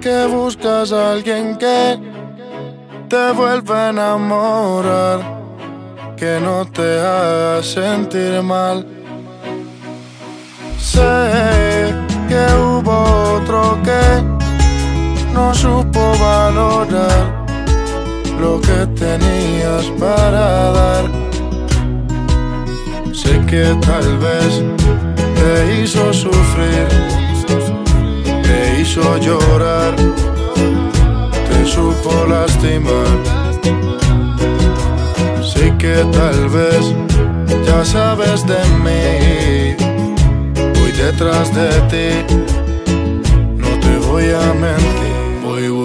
Que buscas a alguien que te vuelva a enamorar, que no te haga sentir mal. Sé que hubo otro que no supo tenías para dar. Sé que tal vez te hizo sufrir, te hizo llorar, te supo lastimar. Sé que tal vez ya sabes de mí, voy detrás de ti, no te voy a mentir.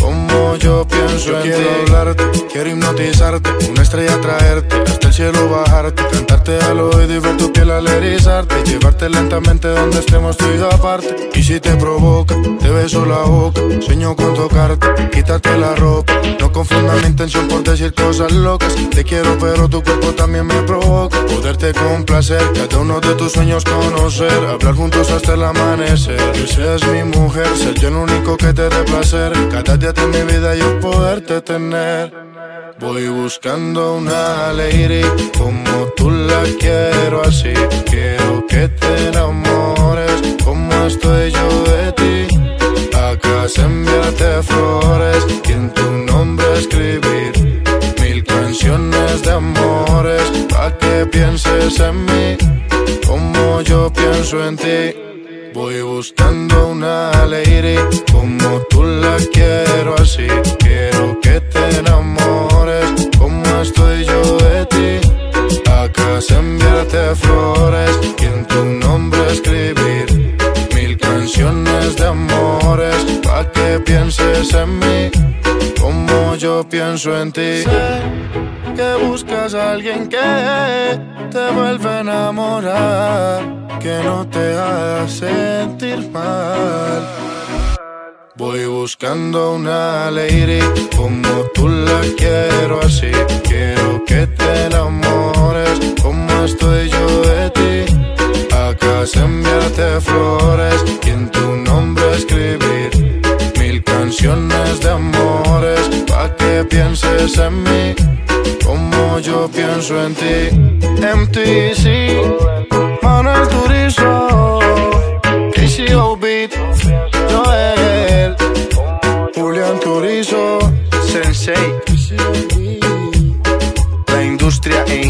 Como yo pienso yo en quiero ti. hablarte, quiero hipnotizarte, una estrella traerte, hasta el cielo bajarte, cantarte al oído y ver tu piel al erizarte, llevarte lentamente donde estemos tú y aparte. Y si te provoca, te beso la boca, sueño con tocarte, quitarte la ropa. No confundas mi intención por decir cosas locas. Te quiero, pero tu cuerpo también me provoca. Poderte complacer, cada uno de tus sueños conocer, hablar juntos hasta el amanecer. Que seas mi mujer, ser yo el único que te dé placer. Cada día de mi vida yo poderte tener. Voy buscando una lady como tú la quiero así. Quiero que te enamores como estoy yo de ti. Acá enviarte flores y en tu nombre escribir mil canciones de amores pa' que pienses en mí como yo pienso en ti. Voy buscando una lady como tú la quiero así. Quiero que te enamores como estoy yo de ti. Acá se enviarte flores y en tu nombre escribir mil canciones de amores pa' que pienses en mí como yo pienso en ti. Sé que buscas a alguien que te vuelve a enamorar que no te haga sentir mal. Buscando una lady como tú la quiero así. Quiero que te enamores como estoy yo de ti. Acá enviarte flores y en tu nombre escribir mil canciones de amores pa' que pienses en mí como yo pienso en ti. MTC, Manuel Turizo, KCO Beat, La industria en